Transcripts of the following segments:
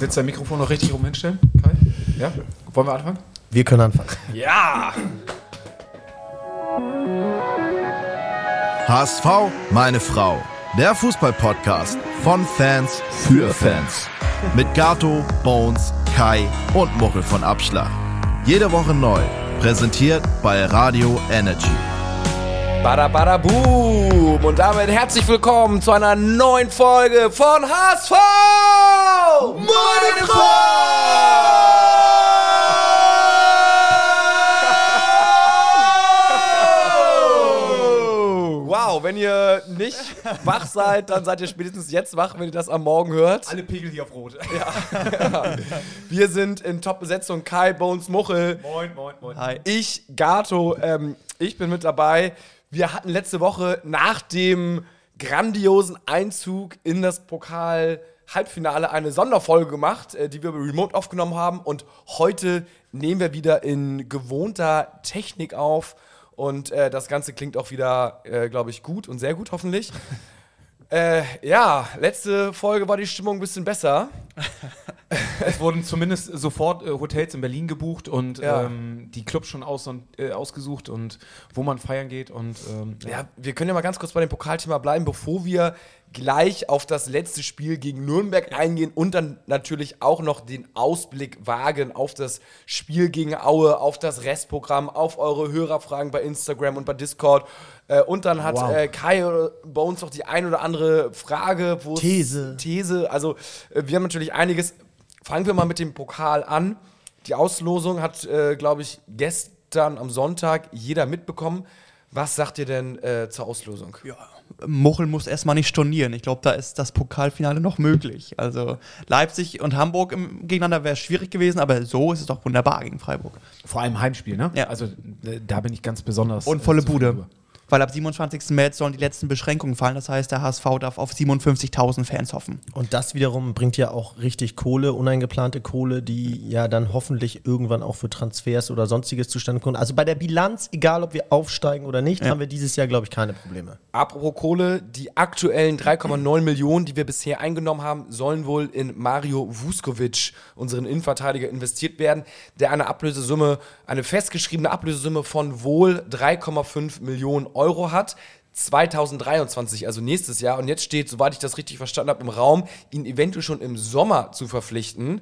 Willst du dein Mikrofon noch richtig rum hinstellen, Kai? Ja? Wollen wir anfangen? Wir können anfangen. Ja! HSV, meine Frau. Der Fußball-Podcast von Fans für Fans. Mit Gato, Bones, Kai und Muchel von Abschlag. Jede Woche neu. Präsentiert bei Radio Energy. Bada bada boom! Und damit herzlich willkommen zu einer neuen Folge von HSV! Meine Frau! Wow, wenn ihr nicht wach seid, dann seid ihr spätestens jetzt wach, wenn ihr das am Morgen hört. Alle Pegel hier auf Rot. Ja. Wir sind in Top-Besetzung. Kai, Bones, Muchel. Moin, moin, moin. Hi. Ich, Gato, ähm, ich bin mit dabei. Wir hatten letzte Woche nach dem grandiosen Einzug in das Pokal-Halbfinale eine Sonderfolge gemacht, äh, die wir remote aufgenommen haben. Und heute nehmen wir wieder in gewohnter Technik auf. Und äh, das Ganze klingt auch wieder, äh, glaube ich, gut und sehr gut, hoffentlich. äh, ja, letzte Folge war die Stimmung ein bisschen besser. Es wurden zumindest sofort äh, Hotels in Berlin gebucht und Ja. ähm, die Clubs schon aus und, äh, ausgesucht und wo man feiern geht. Und ähm, Ja, wir können ja mal ganz kurz bei dem Pokalthema bleiben, bevor wir gleich auf das letzte Spiel gegen Nürnberg eingehen und dann natürlich auch noch den Ausblick wagen auf das Spiel gegen Aue, auf das Restprogramm, auf eure Hörerfragen bei Instagram und bei Discord. Äh, und dann hat Wow. äh, Kai bei uns noch die ein oder andere Frage, These. These. Also äh, wir haben natürlich einiges. Fangen wir mal mit dem Pokal an. Die Auslosung hat, äh, glaube ich, gestern am Sonntag jeder mitbekommen. Was sagt ihr denn äh, zur Auslosung? Muchel muss erstmal nicht stornieren. Ich glaube, da ist das Pokalfinale noch möglich. Also Leipzig und Hamburg im, gegeneinander wäre schwierig gewesen, aber so ist es doch wunderbar gegen Freiburg. vor allem Heimspiel, ne? Ja. Also äh, da bin ich ganz besonders. Und volle äh, Bude. Weil ab 27. März sollen die letzten Beschränkungen fallen. Das heißt, der HSV darf auf 57.000 Fans hoffen. Und das wiederum bringt ja auch richtig Kohle, uneingeplante Kohle, die ja dann hoffentlich irgendwann auch für Transfers oder sonstiges zustande kommt. Also bei der Bilanz, egal ob wir aufsteigen oder nicht, haben wir dieses Jahr, glaube ich, keine Probleme. Apropos Kohle, die aktuellen 3,9 Millionen, die wir bisher eingenommen haben, sollen wohl in Mario Vuskovic, unseren Innenverteidiger, investiert werden, der eine Ablösesumme, eine festgeschriebene Ablösesumme von wohl 3,5 Millionen Euro hat. 2023, also nächstes Jahr. Und jetzt steht, soweit ich das richtig verstanden habe, im Raum, ihn eventuell schon im Sommer zu verpflichten.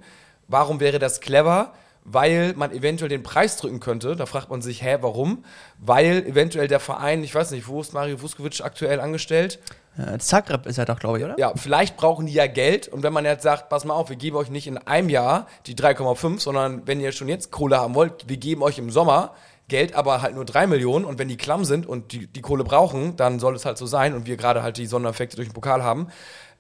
Warum wäre das clever? Weil man eventuell den Preis drücken könnte. Da fragt man sich, hä, warum? Weil eventuell der Verein, ich weiß nicht, wo ist Mario Vuskovic aktuell angestellt? Äh, Zagreb ist er doch, glaube ich, oder? Ja, vielleicht brauchen die ja Geld. Und wenn man jetzt sagt, pass mal auf, wir geben euch nicht in einem Jahr die 3,5, sondern wenn ihr schon jetzt Kohle haben wollt, wir geben euch im Sommer Geld, aber halt nur 3 Millionen. Und wenn die klamm sind und die, die Kohle brauchen, dann soll es halt so sein. Und wir gerade halt die Sondereffekte durch den Pokal haben.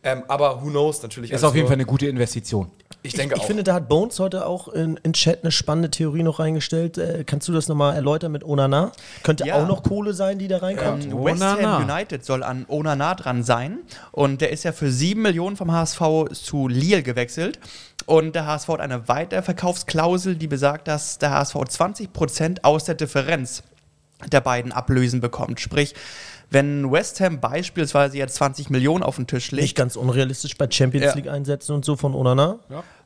Ähm, aber who knows, natürlich. Ist auf jeden nur- Fall eine gute Investition. Ich denke ich, ich auch. finde, da hat Bones heute auch in, in Chat eine spannende Theorie noch reingestellt. Äh, kannst du das nochmal erläutern mit Onana? Könnte Ja. auch noch Kohle sein, die da reinkommt? Ähm, West Onana. Ham United soll an Onana dran sein. Und der ist ja für 7 Millionen vom HSV zu Lille gewechselt. Und der HSV hat eine Weiterverkaufsklausel, die besagt, dass der HSV 20% aus der Differenz der beiden Ablösen bekommt. Sprich, wenn West Ham beispielsweise jetzt 20 Millionen auf den Tisch legt, Nicht ganz unrealistisch bei Champions Ja. League Einsätzen und so von Onana.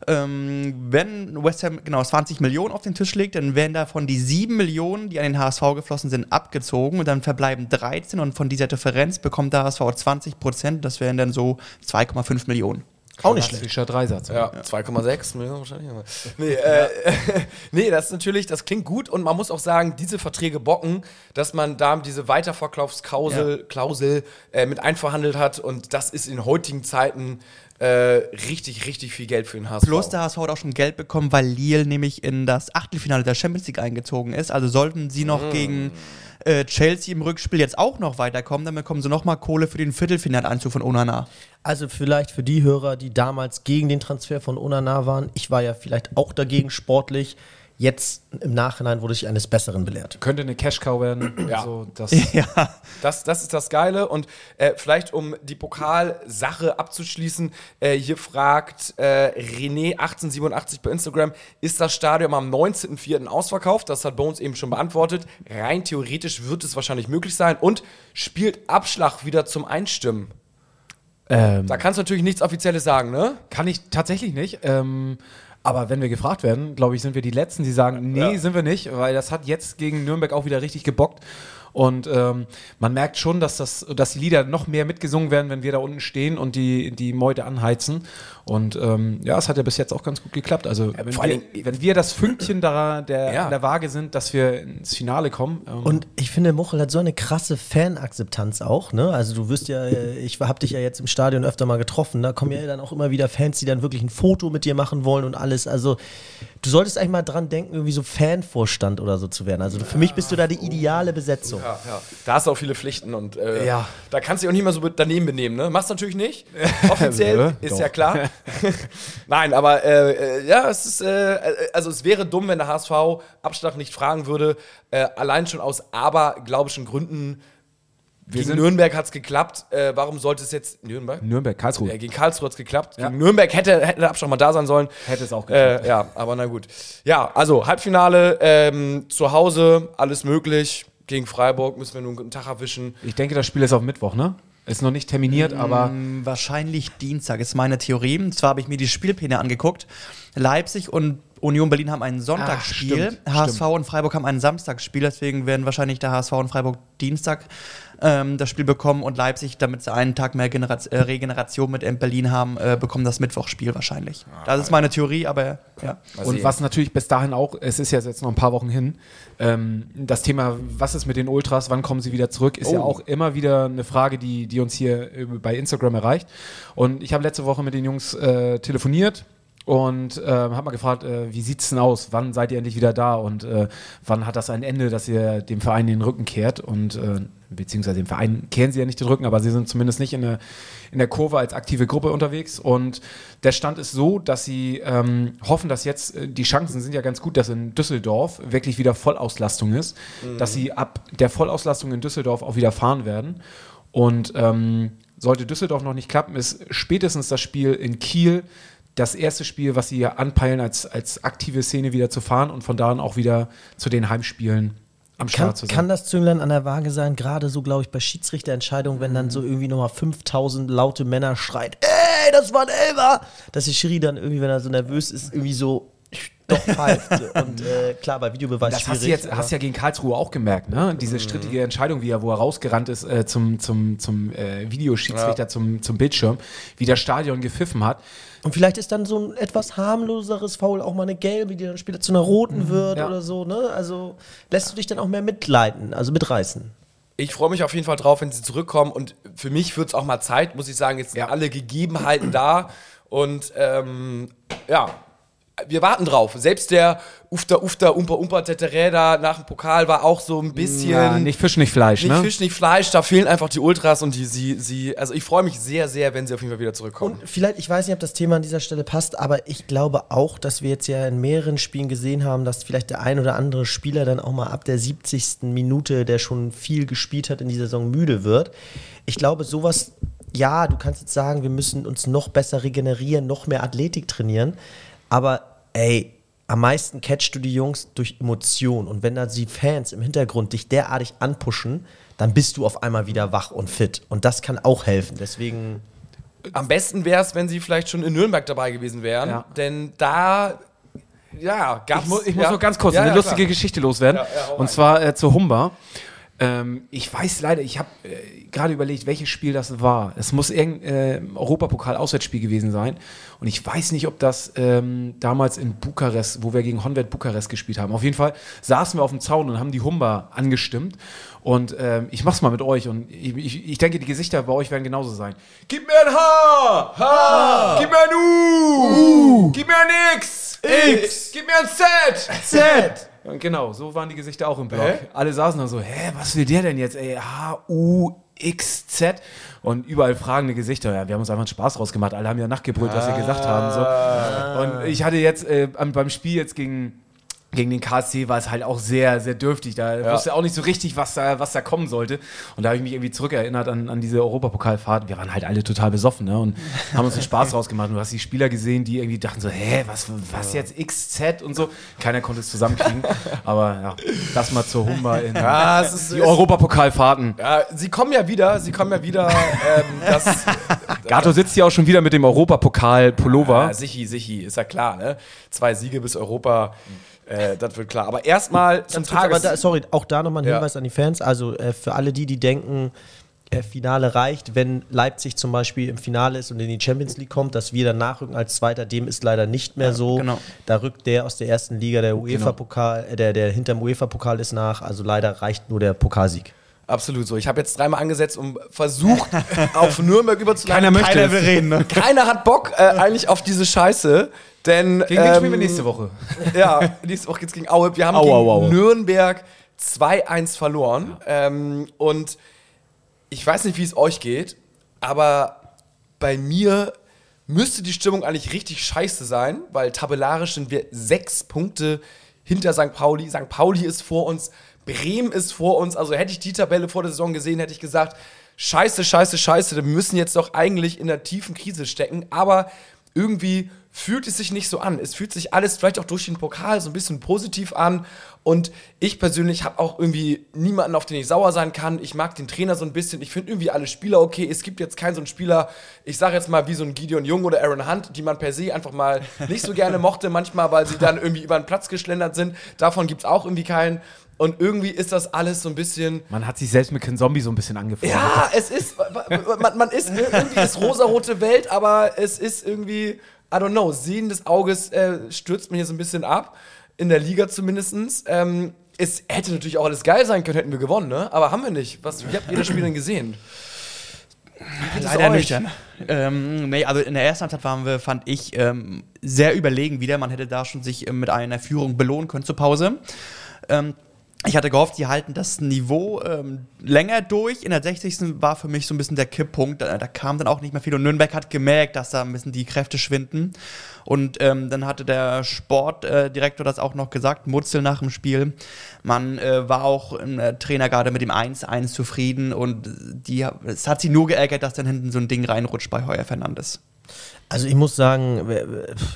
ähm, wenn West Ham genau 20 Millionen auf den Tisch legt, dann werden davon die 7 Millionen, die an den HSV geflossen sind, abgezogen und dann verbleiben 13 und von dieser Differenz bekommt der HSV 20 Prozent, das wären dann so 2,5 Millionen. Auch nicht schlecht. Dreisatz. Ja, 2,6 Millionen wahrscheinlich. Nee, äh, nee, das ist natürlich, das klingt gut und man muss auch sagen, diese Verträge bocken, dass man da diese Weiterverkaufsklausel Klausel, äh, mit einverhandelt hat und das ist in heutigen Zeiten äh, richtig, richtig viel Geld für den HSV. Plus der HSV hat auch schon Geld bekommen, weil Lille nämlich in das Achtelfinale der Champions League eingezogen ist. Also sollten sie noch gegen äh, Chelsea im Rückspiel jetzt auch noch weiterkommen, dann bekommen sie nochmal Kohle für den Viertelfinaleinzug von Onana. Also vielleicht für die Hörer, die damals gegen den Transfer von Onana waren. Ich war ja vielleicht auch dagegen sportlich. Jetzt im Nachhinein wurde ich eines Besseren belehrt. Könnte eine Cash-Cow werden. Ja. So, das, ja. Das, das ist das Geile. Und äh, vielleicht, um die Pokalsache abzuschließen, äh, hier fragt äh, René1887 bei Instagram, ist das Stadion am 19.04. ausverkauft? Das hat Bones eben schon beantwortet. Rein theoretisch wird es wahrscheinlich möglich sein. Und spielt Abschlag wieder zum Einstimmen? Ähm, Da kannst du natürlich nichts Offizielles sagen, ne? Kann ich tatsächlich nicht. Ähm, aber wenn wir gefragt werden, glaube ich, sind wir die Letzten, die sagen, nee, sind wir nicht, weil das hat jetzt gegen Nürnberg auch wieder richtig gebockt. Und ähm, man merkt schon, dass, das, dass die Lieder noch mehr mitgesungen werden, wenn wir da unten stehen und die, die Meute anheizen. Und ähm, ja, es hat ja bis jetzt auch ganz gut geklappt. Also wenn, vor wir, allen wenn wir das Fünkchen da, der, Ja. der Waage sind, dass wir ins Finale kommen. Ähm, Und ich finde, Muchel hat so eine krasse Fanakzeptanz auch, ne? Also du wirst ja, äh, ich hab dich ja jetzt im Stadion öfter mal getroffen, da kommen ja dann auch immer wieder Fans, die dann wirklich ein Foto mit dir machen wollen und alles. Also du solltest eigentlich mal dran denken, irgendwie so Fanvorstand oder so zu werden. Also für mich bist du da die ideale Besetzung. Ja, ja. Da hast du auch viele Pflichten und äh, Ja. da kannst du dich auch nicht mal so daneben benehmen, ne? Machst du natürlich nicht. Offiziell ist doch. ja klar. Nein, aber äh, äh, ja, es ist, äh, äh, also es wäre dumm, wenn der HSV Abschlag nicht fragen würde. Äh, allein schon aus aberglaubischen Gründen. Gegen sind- Nürnberg hat es geklappt. Äh, warum sollte es jetzt Nürnberg? Nürnberg, Karlsruhe. Ja, gegen Karlsruhe hat es geklappt. Gegen Nürnberg hätte, hätte der Abschlag mal da sein sollen. Hätte es auch geklappt. Äh, ja, aber na gut. Ja, also Halbfinale, ähm, zu Hause, alles möglich. Gegen Freiburg müssen wir nun einen guten Tag erwischen. Ich denke, das Spiel ist auf Mittwoch, ne? Ist noch nicht terminiert, aber Ähm, Wahrscheinlich Dienstag ist meine Theorie. Und zwar habe ich mir die Spielpläne angeguckt. Leipzig und Union Berlin haben ein Sonntagsspiel. stimmt, HSV und Freiburg haben ein Samstagsspiel. Deswegen werden wahrscheinlich der HSV und Freiburg Dienstag ähm, das Spiel bekommen und Leipzig, damit sie einen Tag mehr Generaz äh, Regeneration mit in Berlin haben, äh, bekommen das Mittwochspiel wahrscheinlich. Das ist meine Theorie, aber ja. Und was natürlich bis dahin auch, es ist ja jetzt noch ein paar Wochen hin, ähm, das Thema, was ist mit den Ultras, wann kommen sie wieder zurück, ist ja Oh. auch immer wieder eine Frage, die, die uns hier äh, bei Instagram erreicht. Und ich habe letzte Woche mit den Jungs äh, telefoniert und äh, habe mal gefragt, äh, wie sieht's denn aus? Wann seid ihr endlich wieder da und äh, wann hat das ein Ende, dass ihr dem Verein den Rücken kehrt? Und äh, beziehungsweise dem Verein kehren sie ja nicht den Rücken, aber sie sind zumindest nicht in der, in der Kurve als aktive Gruppe unterwegs. Und der Stand ist so, dass sie ähm, hoffen, dass jetzt äh, die Chancen sind ja ganz gut, dass in Düsseldorf wirklich wieder Vollauslastung ist, dass sie ab der Vollauslastung in Düsseldorf auch wieder fahren werden. Und ähm, sollte Düsseldorf noch nicht klappen, ist spätestens das Spiel in Kiel das erste Spiel, was sie hier anpeilen, als, als aktive Szene wieder zu fahren und von da an auch wieder zu den Heimspielen am Kann, Start zu sein. kann das Zünglein an der Waage sein, gerade so, glaube ich, bei Schiedsrichterentscheidungen, wenn dann so irgendwie nochmal 5000 laute Männer schreit, ey, das war ein Elber, dass der Schiri dann irgendwie, wenn er so nervös ist, irgendwie so doch pfeift. Und äh, klar, bei Videobeweis Das schwierig. hast du jetzt hast ja gegen Karlsruhe auch gemerkt, ne? Diese strittige Entscheidung, wie er, wo er rausgerannt ist äh, zum, zum, zum äh, Videoschiedsrichter, zum, zum Bildschirm, wie das Stadion gepfiffen hat. Und vielleicht ist dann so ein etwas harmloseres Foul auch mal eine gelbe, die dann später zu einer roten wird ja. oder so, ne? Also lässt du dich dann auch mehr mitleiten, also mitreißen. Ich freue mich auf jeden Fall drauf, wenn sie zurückkommen. Und für mich wird es auch mal Zeit, muss ich sagen. Jetzt sind alle Gegebenheiten da. Und ähm, ja, wir warten drauf. Selbst der Ufta Ufta Umpa Umpa Teteräder nach dem Pokal war auch so ein bisschen. Ja, nicht Fisch, nicht Fleisch, nicht ne? Fisch, nicht Fleisch. Da fehlen einfach die Ultras und die, sie, sie. Also ich freue mich sehr, sehr, wenn sie auf jeden Fall wieder zurückkommen. Und vielleicht, ich weiß nicht, ob das Thema an dieser Stelle passt, aber ich glaube auch, dass wir jetzt ja in mehreren Spielen gesehen haben, dass vielleicht der ein oder andere Spieler dann auch mal ab der 70. Minute, der schon viel gespielt hat in dieser Saison, müde wird. Ich glaube, sowas, ja, du kannst jetzt sagen, wir müssen uns noch besser regenerieren, noch mehr Athletik trainieren, aber ey, am meisten catchst du die Jungs durch Emotion. Und wenn da die Fans im Hintergrund dich derartig anpushen, dann bist du auf einmal wieder wach und fit. Und das kann auch helfen. Deswegen. Am besten wäre es, wenn sie vielleicht schon in Nürnberg dabei gewesen wären. Ja. Denn da. Ja, gab's. Ich, mu ich muss ja. noch ganz kurz Ja, eine ja, lustige klar. Geschichte loswerden. Ja, ja, hau und rein. zwar äh, zu Humber. Ähm, ich weiß leider, ich habe äh, gerade überlegt, welches Spiel das war. Es muss irgendein äh, Europapokal-Auswärtsspiel gewesen sein. Und ich weiß nicht, ob das ähm, damals in Bukarest, wo wir gegen Honved Bukarest gespielt haben. Auf jeden Fall saßen wir auf dem Zaun und haben die Humber angestimmt. Und ähm, ich mach's mal mit euch. Und ich, ich, ich denke, die Gesichter bei euch werden genauso sein. Gib mir ein H! H! Gib mir ein U! Gib mir ein X! X! Gib mir ein Z! Z! Und genau, so waren die Gesichter auch im Block. Hä? Alle saßen da so, hä, was will der denn jetzt, ey? H, U, X, Z. Und überall fragende Gesichter. Ja, wir haben uns einfach einen Spaß rausgemacht. Alle haben ja nachgebrüllt, was sie gesagt haben. So. Und ich hatte jetzt äh, beim Spiel jetzt gegen, gegen den KSC war es halt auch sehr, sehr dürftig. Da wusste auch nicht so richtig, was da, was da kommen sollte. Und da habe ich mich irgendwie zurückerinnert an, an diese Europapokalfahrt. Wir waren halt alle total besoffen ne? und haben uns einen Spaß rausgemacht. Du hast die Spieler gesehen, die irgendwie dachten so, hä, was, was jetzt XZ und so. Keiner konnte es zusammenkriegen. Aber ja, das mal zur Humber in Ja, es ist, die Europapokalfahrten. Ja, sie kommen ja wieder, sie kommen ja wieder. ähm, das, Gato sitzt hier auch schon wieder mit dem Europapokal-Pullover. Ja, sichi, sichi, ist ja klar, ne? Zwei Siege bis Europa, äh, das wird klar. Aber erstmal zum Tages... da, sorry, auch da nochmal ein Ja. Hinweis an die Fans. Also äh, für alle die, die denken, äh, Finale reicht, wenn Leipzig zum Beispiel im Finale ist und in die Champions League kommt, dass wir dann nachrücken als Zweiter, dem ist leider nicht mehr so. genau. Da rückt der aus der ersten Liga, der UEFA-Pokal, äh, der, der hinterm UEFA-Pokal ist nach. Also leider reicht nur der Pokalsieg. Absolut so. Ich habe jetzt dreimal angesetzt und versucht, auf Nürnberg überzuleiten. Keiner möchte Keiner es. will reden, ne? Keiner hat Bock äh, eigentlich auf diese Scheiße, denn Gegen wen ähm, spielen wir nächste Woche? Ja, nächste Woche geht's gegen Aue. Wir haben Au, gegen au, au. Nürnberg 2-1 verloren. Ähm, und ich weiß nicht, wie es euch geht, aber bei mir müsste die Stimmung eigentlich richtig scheiße sein, weil tabellarisch sind wir sechs Punkte hinter St. Pauli. St. Pauli ist vor uns, Bremen ist vor uns. Also hätte ich die Tabelle vor der Saison gesehen, hätte ich gesagt, scheiße, scheiße, scheiße, wir müssen jetzt doch eigentlich in der tiefen Krise stecken. Aber irgendwie fühlt es sich nicht so an. Es fühlt sich alles vielleicht auch durch den Pokal so ein bisschen positiv an. Und ich persönlich habe auch irgendwie niemanden, auf den ich sauer sein kann. Ich mag den Trainer so ein bisschen. Ich finde irgendwie alle Spieler okay. Es gibt jetzt keinen so einen Spieler, ich sage jetzt mal wie so ein Gideon Jung oder Aaron Hunt, die man per se einfach mal nicht so gerne mochte, manchmal, weil sie dann irgendwie über den Platz geschlendert sind. Davon gibt es auch irgendwie keinen. Und irgendwie ist das alles so ein bisschen. Man hat sich selbst mit Ken Zombie so ein bisschen angefreundet. Ja, es ist, man, man ist, irgendwie ist rosarote Welt, aber es ist irgendwie, I don't know, Sehen des Auges äh, stürzt mir hier so ein bisschen ab, in der Liga zumindest. Ähm, es hätte natürlich auch alles geil sein können, hätten wir gewonnen, ne? Aber haben wir nicht. Was, wie habt ihr das Spiel denn gesehen? Leider nüchtern. Ähm, nee, also in der ersten Halbzeit waren wir, fand ich, ähm, sehr überlegen wieder. Man hätte da schon sich ähm, mit einer Führung belohnen können zur Pause. Ähm, ich hatte gehofft, sie halten das Niveau ähm, länger durch. In der 60. war für mich so ein bisschen der Kipppunkt. Da, da kam dann auch nicht mehr viel. Und Nürnberg hat gemerkt, dass da ein bisschen die Kräfte schwinden. Und ähm, dann hatte der Sportdirektor äh, das auch noch gesagt, Mutzel nach dem Spiel. Man äh, war auch im äh, Trainer gerade mit dem 1-1 zufrieden. Und die, es hat sie nur geärgert, dass dann hinten so ein Ding reinrutscht bei Heuer Fernandes. Also ich muss sagen,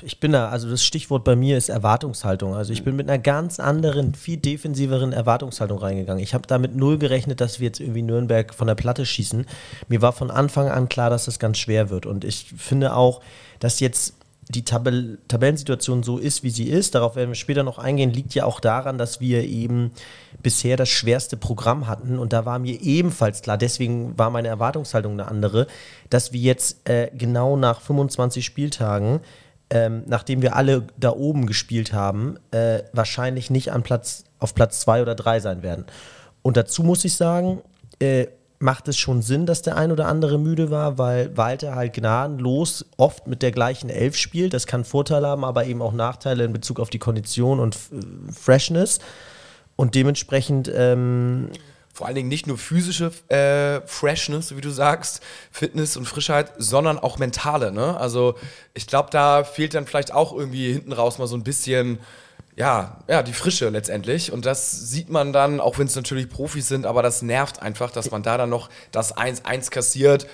ich bin da, also das Stichwort bei mir ist Erwartungshaltung. Also ich bin mit einer ganz anderen, viel defensiveren Erwartungshaltung reingegangen. Ich habe damit null gerechnet, dass wir jetzt irgendwie Nürnberg von der Platte schießen. Mir war von Anfang an klar, dass das ganz schwer wird. Und ich finde auch, dass jetzt die Tabell Tabellensituation so ist, wie sie ist, darauf werden wir später noch eingehen, liegt ja auch daran, dass wir eben bisher das schwerste Programm hatten. Und da war mir ebenfalls klar, deswegen war meine Erwartungshaltung eine andere, dass wir jetzt äh, genau nach 25 Spieltagen, ähm, nachdem wir alle da oben gespielt haben, äh, wahrscheinlich nicht an Platz, auf Platz zwei oder drei sein werden. Und dazu muss ich sagen, äh, macht es schon Sinn, dass der ein oder andere müde war, weil Walter halt gnadenlos oft mit der gleichen Elf spielt. Das kann Vorteile haben, aber eben auch Nachteile in Bezug auf die Kondition und äh, Freshness. Und dementsprechend, ähm, Vor allen Dingen nicht nur physische äh, Freshness, wie du sagst, Fitness und Frischheit, sondern auch mentale. Ne? Also ich glaube, da fehlt dann vielleicht auch irgendwie hinten raus mal so ein bisschen, ja, ja, die Frische letztendlich. Und das sieht man dann, auch wenn es natürlich Profis sind, aber das nervt einfach, dass man da dann noch das 1-1 kassiert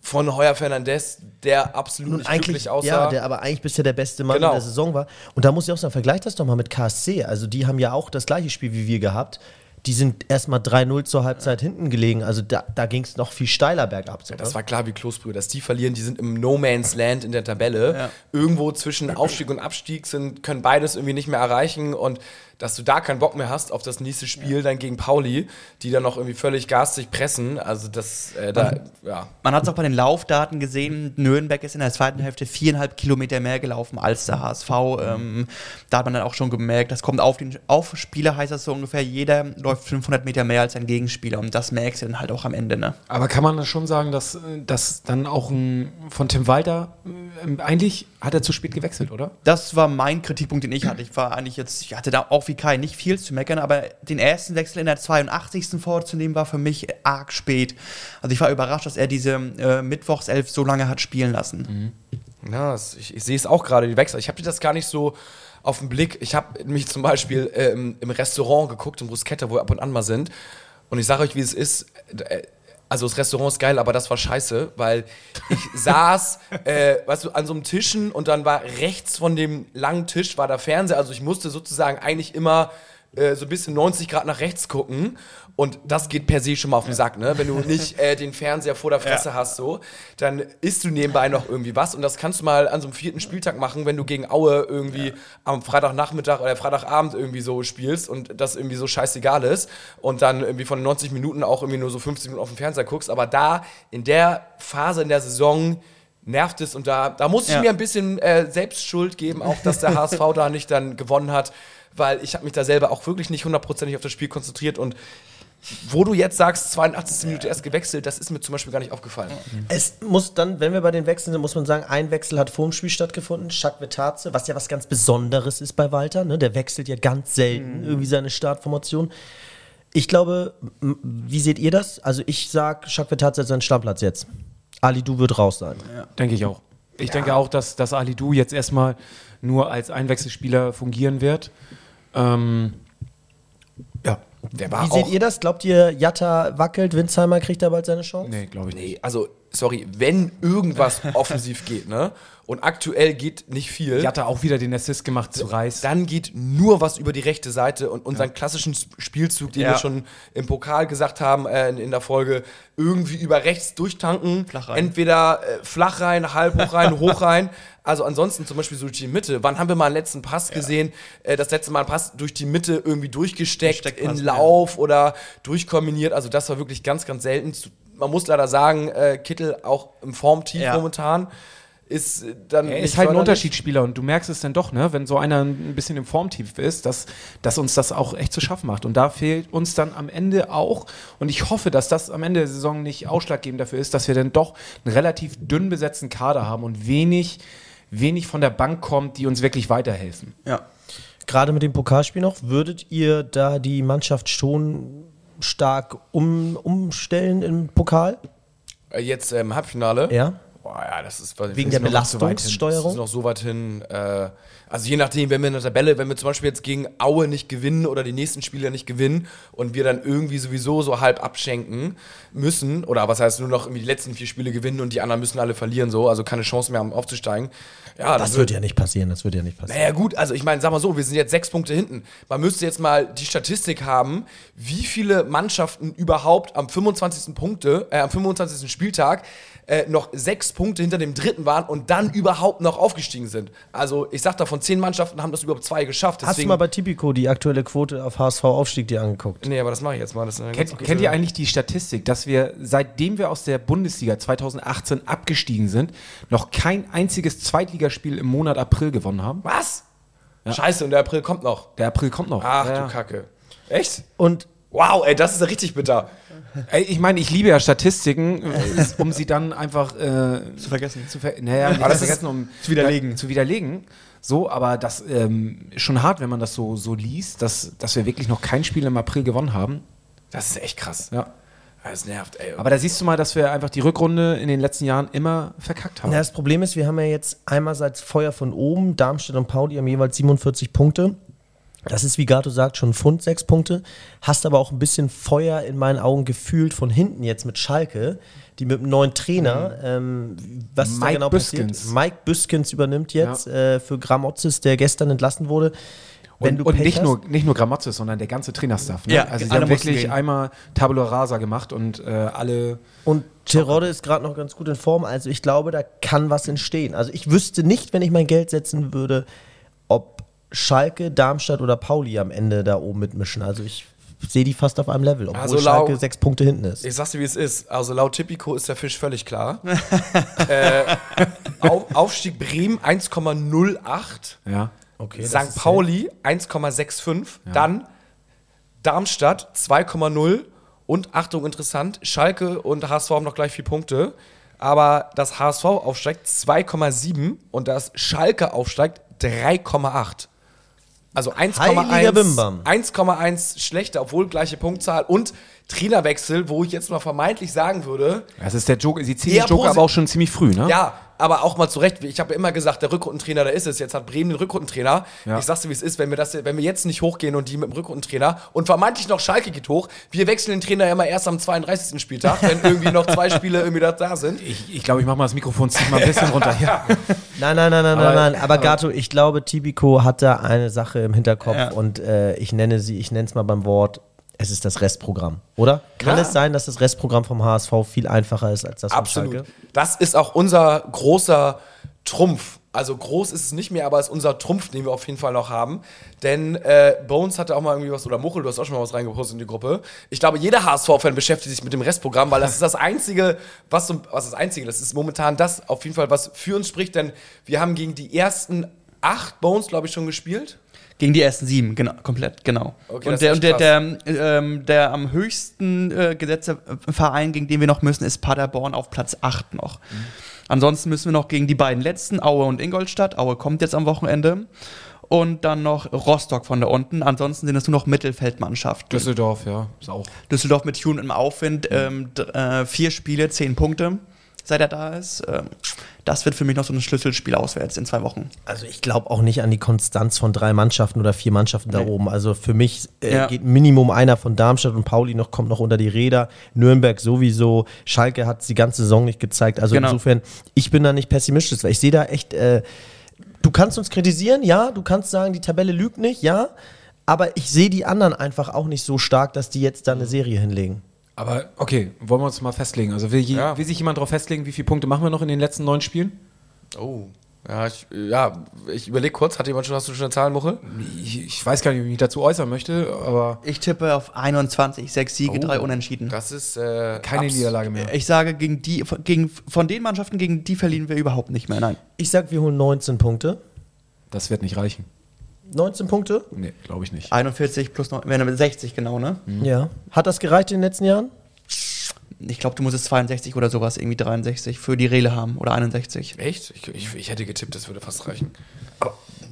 von Heuer Fernandez, der absolut nun nicht eigentlich, aussah. ja, der aber eigentlich bisher der beste Mann Genau. in der Saison war. Und da muss ich auch sagen, vergleich das doch mal mit KSC. Also die haben ja auch das gleiche Spiel wie wir gehabt. Die sind erstmal 3-0 zur Halbzeit hinten gelegen. Also da, da ging es noch viel steiler bergab. So, Das ne? war klar wie Kloßbrühe, dass die verlieren, die sind im No Man's Land in der Tabelle. Ja. Irgendwo zwischen Aufstieg und Abstieg sind, können beides irgendwie nicht mehr erreichen und dass du da keinen Bock mehr hast auf das nächste Spiel dann gegen Pauli, die dann noch irgendwie völlig garstig pressen. Also das, äh, da, ja. Man hat es auch bei den Laufdaten gesehen, Nürnberg ist in der zweiten Hälfte viereinhalb Kilometer mehr gelaufen als der HSV. Ähm, da hat man dann auch schon gemerkt, das kommt auf den auf Spieler, heißt das so ungefähr, jeder läuft 500 Meter mehr als sein Gegenspieler und das merkst du dann halt auch am Ende. Ne? Aber kann man das schon sagen, dass, dass dann auch ein, von Tim Walter, äh, eigentlich hat er zu spät gewechselt, oder? Das war mein Kritikpunkt, den ich hatte. Ich war eigentlich jetzt, ich hatte da auch wie Kai nicht viel zu meckern, aber den ersten Wechsel in der 82. vorzunehmen, war für mich arg spät. Also ich war überrascht, dass er diese äh, Mittwochself so lange hat spielen lassen. Ja, das, ich, ich sehe es auch gerade, die Wechsel. Ich habe das gar nicht so auf den Blick. Ich habe mich zum Beispiel äh, im, im Restaurant geguckt, im Bruschetta, wo wir ab und an mal sind. Und ich sage euch, wie es ist. Äh, Also das Restaurant ist geil, aber das war scheiße, weil ich saß, äh, weißt du, an so einem Tischen und dann war rechts von dem langen Tisch war der Fernseher. Also ich musste sozusagen eigentlich immer äh, so ein bisschen 90 Grad nach rechts gucken. Und das geht per se schon mal auf den Sack, ne? Wenn du nicht äh, den Fernseher vor der Fresse hast, so, dann isst du nebenbei noch irgendwie was. Und das kannst du mal an so einem vierten Spieltag machen, wenn du gegen Aue irgendwie am Freitagnachmittag oder Freitagabend irgendwie so spielst und das irgendwie so scheißegal ist. Und dann irgendwie von 90 Minuten auch irgendwie nur so 50 Minuten auf den Fernseher guckst. Aber da, in der Phase in der Saison, nervt es und da, da muss ich Ja. mir ein bisschen äh, Selbstschuld geben, auch dass der HSV da nicht dann gewonnen hat, weil ich habe mich da selber auch wirklich nicht hundertprozentig auf das Spiel konzentriert und wo du jetzt sagst, 82. Minute erst gewechselt, das ist mir zum Beispiel gar nicht aufgefallen. Es muss dann, wenn wir bei den Wechseln sind, muss man sagen, ein Wechsel hat vor dem Spiel stattgefunden, Vetaze, was ja was ganz Besonderes ist bei Walter. Ne? Der wechselt ja ganz selten irgendwie seine Startformation. Ich glaube, wie seht ihr das? Also ich sag, Jacques Vetaze hat seinen Stammplatz jetzt. Ali, du wird raus sein. Denke ich auch. Ich denke auch, dass, dass Ali Du jetzt erstmal nur als Einwechselspieler fungieren wird. Ähm, ja. Der war Wie seht auch, ihr das? Glaubt ihr, Jatta wackelt, Winsheimer kriegt da bald seine Chance? Nee, glaube ich nicht. nee, also sorry, wenn irgendwas offensiv geht, ne? Und aktuell geht nicht viel. Jatta auch wieder den Assist gemacht zu Reis. Dann geht nur was über die rechte Seite und unseren klassischen Sp- Spielzug, den Ja. wir schon im Pokal gesagt haben äh, in, in der Folge, irgendwie über rechts durchtanken. Flach rein. Entweder äh, flach rein, halb hoch rein, hoch rein. Also ansonsten zum Beispiel so durch die Mitte. Wann haben wir mal einen letzten Pass gesehen? Äh, das letzte Mal einen Pass durch die Mitte irgendwie durchgesteckt, in ja. Lauf oder durchkombiniert. Also das war wirklich ganz, ganz selten. Man muss leider sagen, äh, Kittel auch im Formtief Ja. momentan ist äh, dann Er ist halt ein. Unterschiedsspieler und du merkst es dann doch, ne, wenn so einer ein bisschen im Formtief ist, dass, dass uns das auch echt zu schaffen macht. Und da fehlt uns dann am Ende auch, und ich hoffe, dass das am Ende der Saison nicht ausschlaggebend dafür ist, dass wir dann doch einen relativ dünn besetzten Kader haben und wenig, wenig von der Bank kommt, die uns wirklich weiterhelfen. Ja. Gerade mit dem Pokalspiel noch, würdet ihr da die Mannschaft schon stark um, umstellen im Pokal? Äh, Jetzt im Halbfinale. Ja. Boah, ja, das ist Wegen das der hin. Das Belastungssteuerung? ist noch so weit hin. Äh, also je nachdem, wenn wir in der Tabelle, wenn wir zum Beispiel jetzt gegen Aue nicht gewinnen oder die nächsten Spiele nicht gewinnen und wir dann irgendwie sowieso so halb abschenken müssen, oder was heißt nur noch irgendwie die letzten vier Spiele gewinnen und die anderen müssen alle verlieren, so, also keine Chance mehr haben aufzusteigen. Ja, Das dann wird ja nicht passieren, das wird ja nicht passieren. naja, gut, also ich meine, sag mal so, wir sind jetzt sechs Punkte hinten. Man müsste jetzt mal die Statistik haben, wie viele Mannschaften überhaupt am 25. Punkte, äh, am 25. Spieltag äh, noch sechs Punkte hinter dem dritten waren und dann überhaupt noch aufgestiegen sind. Also ich sag da, von zehn Mannschaften haben das überhaupt zwei geschafft. Hast du mal bei Tipico die aktuelle Quote auf HSV-Aufstieg dir angeguckt? Nee, aber das mache ich jetzt mal. Das ganz Kennt, kennt ihr eigentlich die Statistik, dass wir, seitdem wir aus der Bundesliga 2018 abgestiegen sind, noch kein einziges Zweitligaspiel im Monat April gewonnen haben? Was? Scheiße, und der April kommt noch. Der April kommt noch. Ach Ja, ja. du Kacke. Echt? Und Wow, ey, das ist ja richtig bitter. Ey, ich meine, ich liebe ja Statistiken, um sie dann einfach äh, Zu vergessen. zu, ver naja, nicht Aber das vergessen, um zu widerlegen. Zu widerlegen. So, aber das ähm, ist schon hart, wenn man das so, so liest, dass, dass wir wirklich noch kein Spiel im April gewonnen haben. Das ist echt krass. Ja. Das nervt, ey. Aber da siehst du mal, dass wir einfach die Rückrunde in den letzten Jahren immer verkackt haben. Ja, das Problem ist, wir haben ja jetzt einerseits Feuer von oben, Darmstadt und Pauli haben jeweils 47 Punkte. Das ist, wie Gato sagt, schon ein Pfund, sechs Punkte. Hast aber auch ein bisschen Feuer in meinen Augen gefühlt von hinten jetzt mit Schalke, die mit einem neuen Trainer, ähm, was ist da Mike genau Büskens. passiert? Mike Büskens übernimmt jetzt äh, für Gramozis, der gestern entlassen wurde. Wenn und und nicht, hast- nur, nicht nur Grammatzis, sondern der ganze Trainerstaff. Ne? Ja, also sie haben wirklich gehen. einmal Tabula Rasa gemacht und äh, alle Und Terodde ist gerade noch ganz gut in Form. Also ich glaube, da kann was entstehen. Also ich wüsste nicht, wenn ich mein Geld setzen würde, Schalke, Darmstadt oder Pauli am Ende da oben mitmischen. Also ich sehe die fast auf einem Level, obwohl Also Schalke sechs Punkte hinten ist. Ich sag's dir, wie es ist. Also laut Tipico ist der Fisch völlig klar. äh, Auf, Aufstieg Bremen 1,08. ja. Okay, St. Pauli 1,65. Dann Darmstadt 2,0. Und Achtung, interessant, Schalke und HSV haben noch gleich vier Punkte. Aber das HSV aufsteigt 2,7 und das Schalke aufsteigt 3,8. Also Heiliger 1,1 Bimbam. 1,1 schlechter, obwohl gleiche Punktzahl. Und Trainerwechsel, wo ich jetzt mal vermeintlich sagen würde, Das ist der Joker, sie ziehen den Joker aber auch schon ziemlich früh, ne? ja, aber auch mal zurecht. Ich habe ja immer gesagt, der Rückrundentrainer, der ist es. Jetzt hat Bremen den Rückrundentrainer. Ja. Ich sag's dir, wie es ist, wenn wir, das, wenn wir jetzt nicht hochgehen und die mit dem Rückrundentrainer und vermeintlich noch Schalke geht hoch, wir wechseln den Trainer ja immer erst am 32. Spieltag, wenn irgendwie noch zwei Spiele irgendwie da, da sind. Ich, ich glaube, ich mache mal das Mikrofon, zieh mal ein bisschen runter hier. Nein, nein, nein, nein, Aber- nein, nein. Aber Gato, ich glaube, Tibico hat da eine Sache im Hinterkopf Ja. und äh, ich nenne sie, ich nenne es mal beim Wort, es ist das Restprogramm, oder? Kann Ja. es sein, dass das Restprogramm vom HSV viel einfacher ist als das von Absolut. Schalke? Das ist auch unser großer Trumpf. Also groß ist es nicht mehr, aber es ist unser Trumpf, den wir auf jeden Fall noch haben. Denn äh, Bones hatte auch mal irgendwie was, oder Muchel, du hast auch schon mal was reingepostet in die Gruppe. Ich glaube, jeder HSV-Fan beschäftigt sich mit dem Restprogramm, weil das ist das Einzige, was, was ist das Einzige, das ist momentan das auf jeden Fall, was für uns spricht, denn wir haben gegen die ersten acht Bones, glaube ich, schon gespielt. Gegen die ersten sieben, genau, komplett, genau. Okay, und der, und der, der, ähm, der am höchsten äh, gesetzte Verein, gegen den wir noch müssen, ist Paderborn auf Platz 8 noch. Ansonsten müssen wir noch gegen die beiden letzten, Aue und Ingolstadt. Aue kommt jetzt am Wochenende. Und dann noch Rostock von da unten. Ansonsten sind es nur noch Mittelfeldmannschaften. Düsseldorf, ja, ist auch. Düsseldorf mit Tune im Aufwind. Ähm, d- äh, vier Spiele, zehn Punkte, seit er da ist. Ähm, das wird für mich noch so ein Schlüsselspiel auswärts in zwei Wochen. Also ich glaube auch nicht an die Konstanz von drei Mannschaften oder vier Mannschaften da Nee. oben. Also für mich äh, Ja. geht Minimum einer von Darmstadt und Pauli noch, kommt noch unter die Räder. Nürnberg sowieso. Schalke hat es die ganze Saison nicht gezeigt. Also Genau. insofern, ich bin da nicht pessimistisch, weil ich sehe da echt, äh, du kannst uns kritisieren, ja, du kannst sagen, die Tabelle lügt nicht, ja, aber ich sehe die anderen einfach auch nicht so stark, dass die jetzt da eine Serie hinlegen. Aber okay, wollen wir uns mal festlegen. Also will, je, Ja. will sich jemand darauf festlegen, wie viele Punkte machen wir noch in den letzten neun Spielen? Oh. Ja, ich, ja, ich überlege kurz, hat jemand schon, hast du schon eine Zahl, Muchel? Ich, ich weiß gar nicht, wie ich mich dazu äußern möchte, aber Ich tippe auf 21, sechs Siege, drei Unentschieden. Das ist äh, keine abs- Niederlage mehr. Ich sage, gegen die, gegen, von den Mannschaften, gegen die verlieren wir überhaupt nicht mehr. Nein. Ich sag, wir holen 19 Punkte. Das wird nicht reichen. 19 Punkte? Nee, glaube ich nicht. 41 plus 9, wären wir 60 genau, ne? Ja. Hat das gereicht in den letzten Jahren? Ich glaube, du musst es 62 oder sowas, irgendwie 63 für die Rele haben oder 61. Echt? Ich, ich, ich hätte getippt, das würde fast reichen.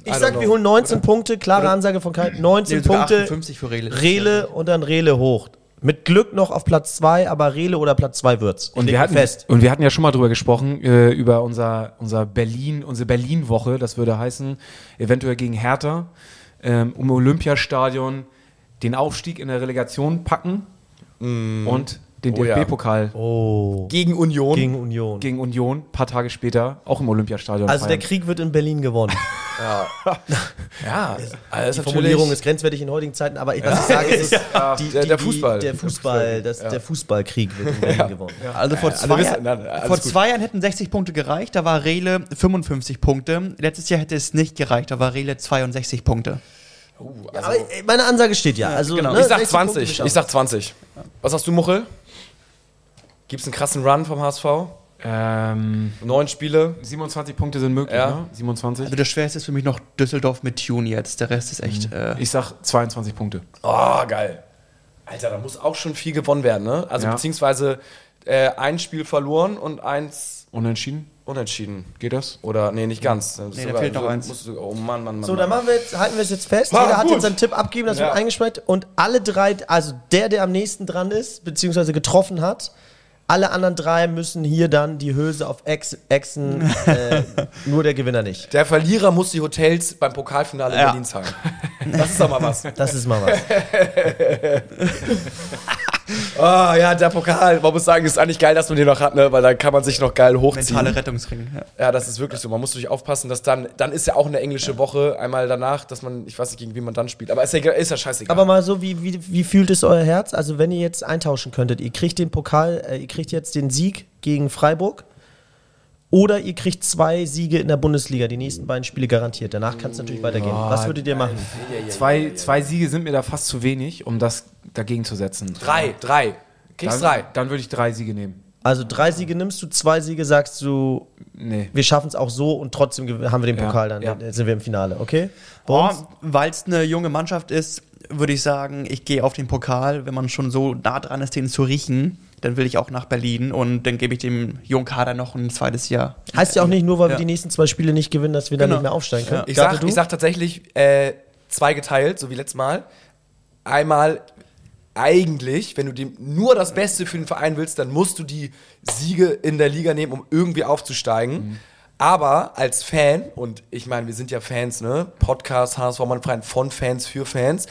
Ich I sag, don't wir know. holen 19 Punkte, klare Ansage von Kai. 19 Nee, Punkte. 58 für Rele. Rele und dann Rele hoch. Mit Glück noch auf Platz 2, aber Rele oder Platz 2 wird's. Und wir, hatten, fest. und wir hatten ja schon mal drüber gesprochen, äh, über unser, unser Berlin, unsere Berlin-Woche. Das würde heißen, eventuell gegen Hertha ähm, um Olympiastadion den Aufstieg in der Relegation packen und den Oh ja. DFB-Pokal Oh. Gegen Union. Gegen Union. gegen Union, ein paar Tage später, auch im Olympiastadion. also der feiern. Krieg wird in Berlin gewonnen. ja, also das Die Formulierung ist grenzwertig in heutigen Zeiten, aber ich, was ich sage, ist, die, Der- die, der die- Fußball. Der Fußball, das, der Fußballkrieg wird in Berlin gewonnen. Also vor, also zwei, wissen- nein, vor zwei Jahren hätten 60 Punkte gereicht, da war Rele 55 Punkte. Letztes Jahr hätte es nicht gereicht, da war Rele 62 Punkte. Uh, Aber äh, meine Ansage steht ja. Also, genau. ne, ich sag 60 Punkte 20. geschafft. Ich sag 20. Was sagst du, Muchel? Gibt's einen krassen Run vom HSV? ähm, Neun Spiele. 27 Punkte sind möglich, Ja. ne? 27. Also das Schwerste ist für mich noch Düsseldorf mit Tune jetzt. Der Rest ist echt. Äh, ich sag 22 Punkte. Oh, geil. Alter, da muss auch schon viel gewonnen werden, ne? Also Ja. beziehungsweise äh, ein Spiel verloren und eins Unentschieden? unentschieden. Geht das? Oder, nee, nicht ganz. Das Nee, da fehlt noch eins. du- oh Mann, Mann, Mann. So, dann machen wir jetzt, halten wir es jetzt fest. Ah, Jeder hat gut. jetzt seinen Tipp abgegeben, das Ja. wird eingeschmeckt. Und alle drei, also der, der am nächsten dran ist, beziehungsweise getroffen hat, alle anderen drei müssen hier dann die Hülse auf Ex Echsen, äh, nur der Gewinner nicht. Der Verlierer muss die Hotels beim Pokalfinale in Ja. Berlin zahlen. Das ist doch mal was. Das ist mal was. Ah, ja, der Pokal. Man muss sagen, ist eigentlich geil, dass man den noch hat, ne? Weil da kann man sich noch geil hochziehen. mentale Rettungsring. Ja. Ja, das ist wirklich so. Man muss natürlich aufpassen, dass dann, dann ist ja auch eine englische Woche einmal danach, dass man, ich weiß nicht, gegen wen man dann spielt. Aber ist ja, ist ja scheißegal. Aber mal so, wie, wie, wie fühlt es euer Herz? Also, wenn ihr jetzt eintauschen könntet, ihr kriegt den Pokal, äh, ihr kriegt jetzt den Sieg gegen Freiburg oder ihr kriegt zwei Siege in der Bundesliga, die nächsten beiden Spiele garantiert. Danach kann es natürlich weitergehen. Was würdet ihr machen? Zwei, zwei Siege sind mir da fast zu wenig, um das dagegen zu setzen. drei, drei. Kriegst Dann, drei. dann würde ich drei Siege nehmen. Also drei Siege nimmst du, zwei Siege sagst du, Nee. wir schaffen es auch so und trotzdem haben wir den Ja, Pokal dann. ja. Dann sind wir im Finale, okay? Oh? Weil es eine junge Mannschaft ist, würde ich sagen, ich gehe auf den Pokal. Wenn man schon so nah dran ist, den zu riechen, dann will ich auch nach Berlin und dann gebe ich dem jungen Kader noch ein zweites Jahr. Heißt ja auch nicht nur, weil wir Ja. die nächsten zwei Spiele nicht gewinnen, dass wir dann Genau. nicht mehr aufsteigen können. Ich Garte, sag, du? ich sag tatsächlich äh, zwei geteilt, so wie letztes Mal. Einmal, eigentlich, wenn du dem nur das Beste für den Verein willst, dann musst du die Siege in der Liga nehmen, um irgendwie aufzusteigen. Aber als Fan, und ich meine, wir sind ja Fans, ne? Podcast, HSV Mann Verein von Fans für Fans,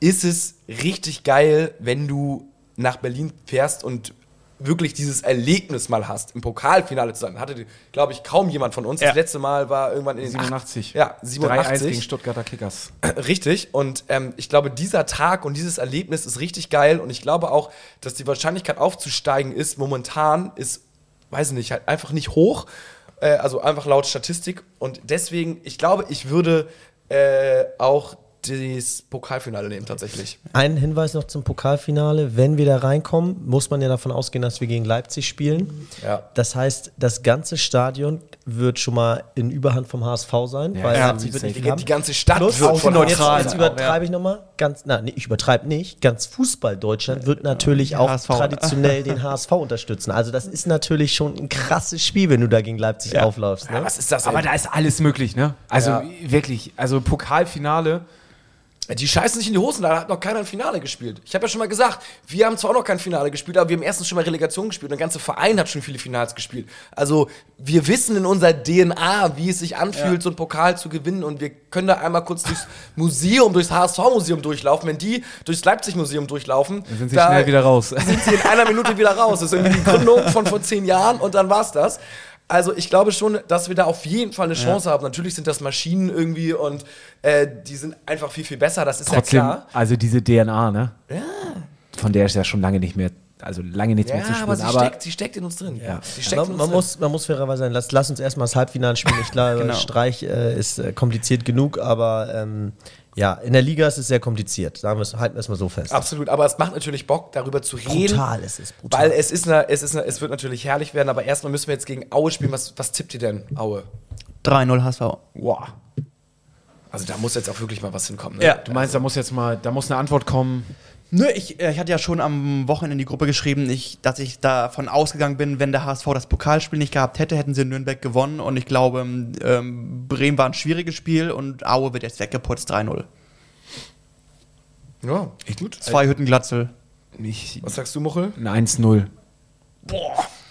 ist es richtig geil, wenn du nach Berlin fährst und wirklich dieses Erlebnis mal hast, im Pokalfinale zu sein. Hatte, glaube ich, kaum jemand von uns. Ja. Das letzte Mal war irgendwann in den 87. Ja, 3-1 87. gegen Stuttgarter Kickers. Richtig. Und ähm, ich glaube, dieser Tag und dieses Erlebnis ist richtig geil. Und ich glaube auch, dass die Wahrscheinlichkeit aufzusteigen ist momentan ist, weiß ich nicht, halt einfach nicht hoch. Äh, also einfach laut Statistik. Und deswegen, ich glaube, ich würde äh, auch das Pokalfinale nehmen tatsächlich. Ein Hinweis noch zum Pokalfinale. Wenn wir da reinkommen, muss man ja davon ausgehen, dass wir gegen Leipzig spielen. Ja. Das heißt, das ganze Stadion wird schon mal in Überhand vom HSV sein, weil ja, Leipzig wird nicht Die, haben. die ganze Stadt Plus, wird auch von jetzt, neutral jetzt auch, übertreibe ich nochmal. Ganz, nee, ich übertreibe nicht. Ganz Fußball Deutschland wird natürlich auch HSV. traditionell den HSV unterstützen. Also das ist natürlich schon ein krasses Spiel, wenn du da gegen Leipzig auflaufst. Ne? Ja, was ist das? Aber ey? da ist alles möglich, ne? Also Ja. wirklich, also Pokalfinale. Die scheißen sich in die Hosen, da hat noch keiner ein Finale gespielt. Ich habe ja schon mal gesagt, wir haben zwar auch noch kein Finale gespielt, aber wir haben erstens schon mal Relegation gespielt und der ganze Verein hat schon viele Finals gespielt. Also wir wissen in unserer DNA, wie es sich anfühlt, so einen Pokal zu gewinnen und wir können da einmal kurz durchs Museum, durchs HSV-Museum durchlaufen. Wenn die durchs Leipzig-Museum durchlaufen, Dann sind sie da schnell wieder raus. sind sie in einer Minute wieder raus. Das ist irgendwie die Gründung von vor zehn Jahren und dann war's das. Also ich glaube schon, dass wir da auf jeden Fall eine Chance haben. Natürlich sind das Maschinen irgendwie und äh, die sind einfach viel, viel besser, das ist Trotzdem, ja klar. also diese DNA, ne? Ja. Von der ist ja schon lange nicht mehr, also lange nichts mehr zu Ja, spüren. aber sie, Aber, steckt, sie steckt in uns drin. Ja. Sie steckt Man, man, drin. muss, man muss fairerweise sein, lass, lass uns erstmal das Halbfinale spielen. Ich glaube, Genau. Streich äh, ist äh, kompliziert genug, aber ähm, ja, in der Liga ist es sehr kompliziert. Sagen wir es, halten wir es mal so fest. Absolut, aber es macht natürlich Bock, darüber zu reden. Brutal ist es, brutal. Weil es ist eine, es ist eine, es wird natürlich herrlich werden, aber erstmal müssen wir jetzt gegen Aue spielen. Was, was tippt ihr denn, Aue? 3-0 HSV. wow. Also da muss jetzt auch wirklich mal was hinkommen. Ne? Ja. Du meinst, da muss jetzt mal, da muss eine Antwort kommen. Nö, ich, äh, ich hatte ja schon am Wochenende in die Gruppe geschrieben, ich, dass ich davon ausgegangen bin, wenn der HSV das Pokalspiel nicht gehabt hätte, hätten sie in Nürnberg gewonnen. Und ich glaube, ähm, Bremen war ein schwieriges Spiel und Aue wird jetzt weggeputzt 3-0. Ja, gut. Zwei Hütten Glatzel. Was sagst du, Muchel? ein 1-0.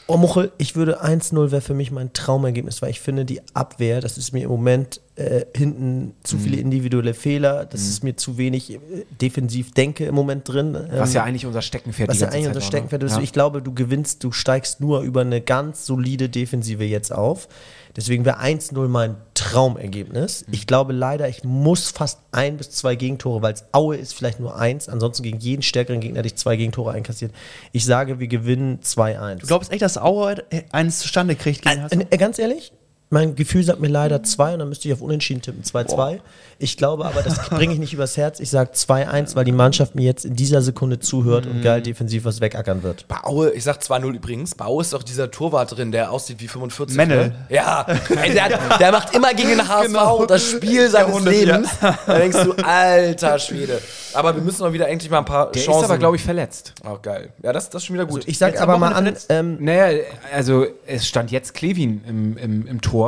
Oh, Muchel, ich würde 1-0 wäre für mich mein Traumergebnis, weil ich finde, die Abwehr, das ist mir im Moment äh, hinten zu viele individuelle Fehler, das ist mir zu wenig äh, defensiv denke im Moment drin. Was Ähm, ja eigentlich unser Steckenpferd was die ja eigentlich Zeit unser war, Steckenpferd ne? ist. Ja. Ich glaube, du gewinnst, du steigst nur über eine ganz solide Defensive jetzt auf. Deswegen wäre 1-0 mein Traumergebnis. Mhm. Ich glaube leider, ich muss fast ein bis zwei Gegentore, weil es Aue ist, vielleicht nur eins. Ansonsten gegen jeden stärkeren Gegner hätte ich zwei Gegentore einkassiert. Ich sage, wir gewinnen 2-1. Du glaubst echt, dass Aue eins zustande kriegt gegen? Äh, äh, ganz ehrlich? Mein Gefühl sagt mir leider 2 und dann müsste ich auf Unentschieden tippen. 2-2. Ich glaube aber, das bringe ich nicht übers Herz. Ich sage 2-1, weil die Mannschaft mir jetzt in dieser Sekunde zuhört und geil defensiv was wegackern wird. Bei Aue, ich sag 2-0 übrigens, bei Aue ist doch dieser Torwart drin, der aussieht wie 45. Mennel. Ne? Ja, ey, der, der macht immer gegen den HSV Genau. das Spiel seines Jahrhundert, Lebens. Da denkst du, alter Schwede. Aber wir müssen mal wieder endlich mal ein paar Der Chancen. ist aber, glaube ich, verletzt. Auch geil. Ja, das, das ist schon wieder gut. Ich sage Jetzt aber mal an, ähm, Naja, also es stand jetzt Klevin im, im, im Tor.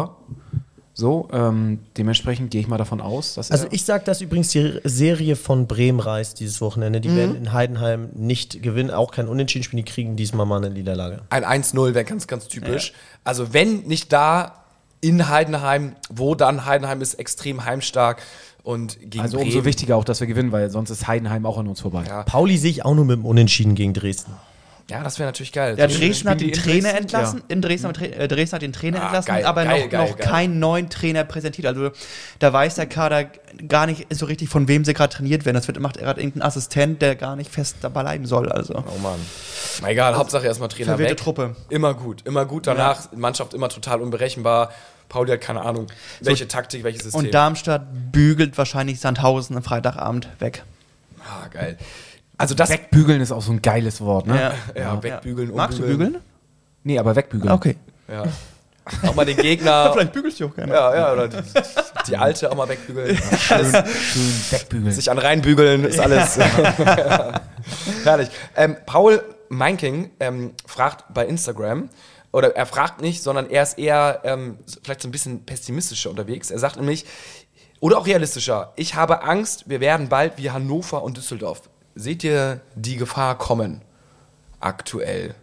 So, ähm, dementsprechend gehe ich mal davon aus, dass also ich sage, dass übrigens die Serie von Bremen reißt dieses Wochenende. Mhm. Die werden in Heidenheim nicht gewinnen, auch kein Unentschieden spielen, die kriegen diesmal mal eine Niederlage. Ein 1-0 wäre ganz, ganz typisch. Also wenn nicht da in Heidenheim, wo dann Heidenheim ist extrem heimstark und gegen also Bremen. umso wichtiger auch, dass wir gewinnen, weil sonst ist Heidenheim auch an uns vorbei. Ja. Pauli sehe ich auch nur mit dem Unentschieden gegen Dresden. Ja, das wäre natürlich geil. Ja, So- Dresden hat den Trainer Dresden? entlassen. In Dresden, hat äh, den Trainer Ah, entlassen, aber geil, noch, geil, noch geil. keinen neuen Trainer präsentiert. Also da weiß der Kader gar nicht so richtig, von wem sie gerade trainiert werden. Das wird macht gerade irgendein Assistent, der gar nicht fest dabei bleiben soll. Also Oh Mann. Na egal, Hauptsache erstmal Trainer Verwirrte weg. Truppe. Immer gut, immer gut. Danach Mannschaft immer total unberechenbar. Pauli hat keine Ahnung, welche Taktik, welches System. und Darmstadt bügelt wahrscheinlich Sandhausen am Freitagabend weg. ah, geil. Also das Wegbügeln ist auch so ein geiles Wort, ne? ja, wegbügeln, Magst du umbügeln. bügeln? Nee, aber wegbügeln. Okay. Ja. Auch mal den Gegner. Vielleicht bügelst du auch gerne. ja, ja, oder die, die alte auch mal wegbügeln. Schön, schön wegbügeln. Sich an reinbügeln ist alles. Herrlich. Ähm, Paul Meinking ähm, fragt bei Instagram, oder er fragt nicht, sondern er ist eher ähm, vielleicht so ein bisschen pessimistischer unterwegs. Er sagt nämlich, oder auch realistischer, ich habe Angst, wir werden bald wie Hannover und Düsseldorf. Seht ihr die Gefahr kommen aktuell?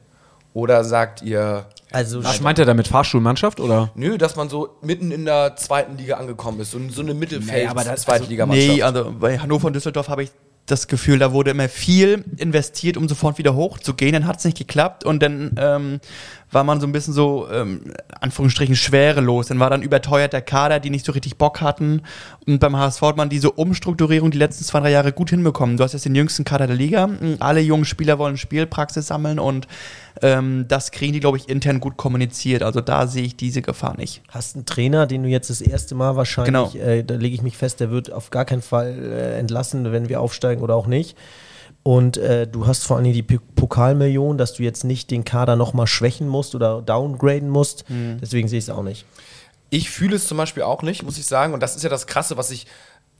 Oder sagt ihr, Also Was meint er damit? Fahrschulmannschaft oder? nö, dass man so mitten in der zweiten Liga angekommen ist, so, so eine mittelfeld Nee, aber das- zweite also- Liga Mannschaft. Nee, also bei Hannover und Düsseldorf habe ich das Gefühl, da wurde immer viel investiert, um sofort wieder hochzugehen. Dann hat es nicht geklappt und dann ähm, war man so ein bisschen so, ähm, Anführungsstrichen, schwerelos. Dann war dann überteuert der Kader, die nicht so richtig Bock hatten. Und beim HSV hat man diese Umstrukturierung die letzten zwei, drei Jahre gut hinbekommen. Du hast jetzt den jüngsten Kader der Liga. Alle jungen Spieler wollen Spielpraxis sammeln und ähm, das kriegen die, glaube ich, intern gut kommuniziert. Also da sehe ich diese Gefahr nicht. hast einen Trainer, den du jetzt das erste Mal wahrscheinlich, Genau. äh, da lege ich mich fest, der wird auf gar keinen Fall äh, entlassen, wenn wir aufsteigen oder auch nicht. Und äh, du hast vor allem die P Pokalmillion, dass du jetzt nicht den Kader nochmal schwächen musst oder downgraden musst. Deswegen sehe ich es auch nicht. Ich fühle es zum Beispiel auch nicht, muss ich sagen. Und das ist ja das Krasse, was ich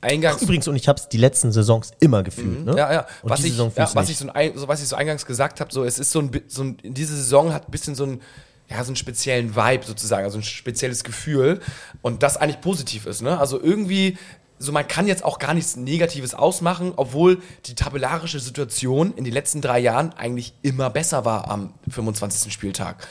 eingangs. Übrigens, und ich habe es die letzten Saisons immer gefühlt. Ne? Ja, ja. Und Was ich, ja was, ich so, ein, so, was ich so eingangs gesagt habe, so, es ist so ein, so ein, diese Saison hat ein bisschen so ein, ja, so einen speziellen Vibe sozusagen, also ein spezielles Gefühl. Und das eigentlich positiv ist, ne? Also irgendwie, so man kann jetzt auch gar nichts Negatives ausmachen, obwohl die tabellarische Situation in den letzten drei Jahren eigentlich immer besser war am 25. Spieltag.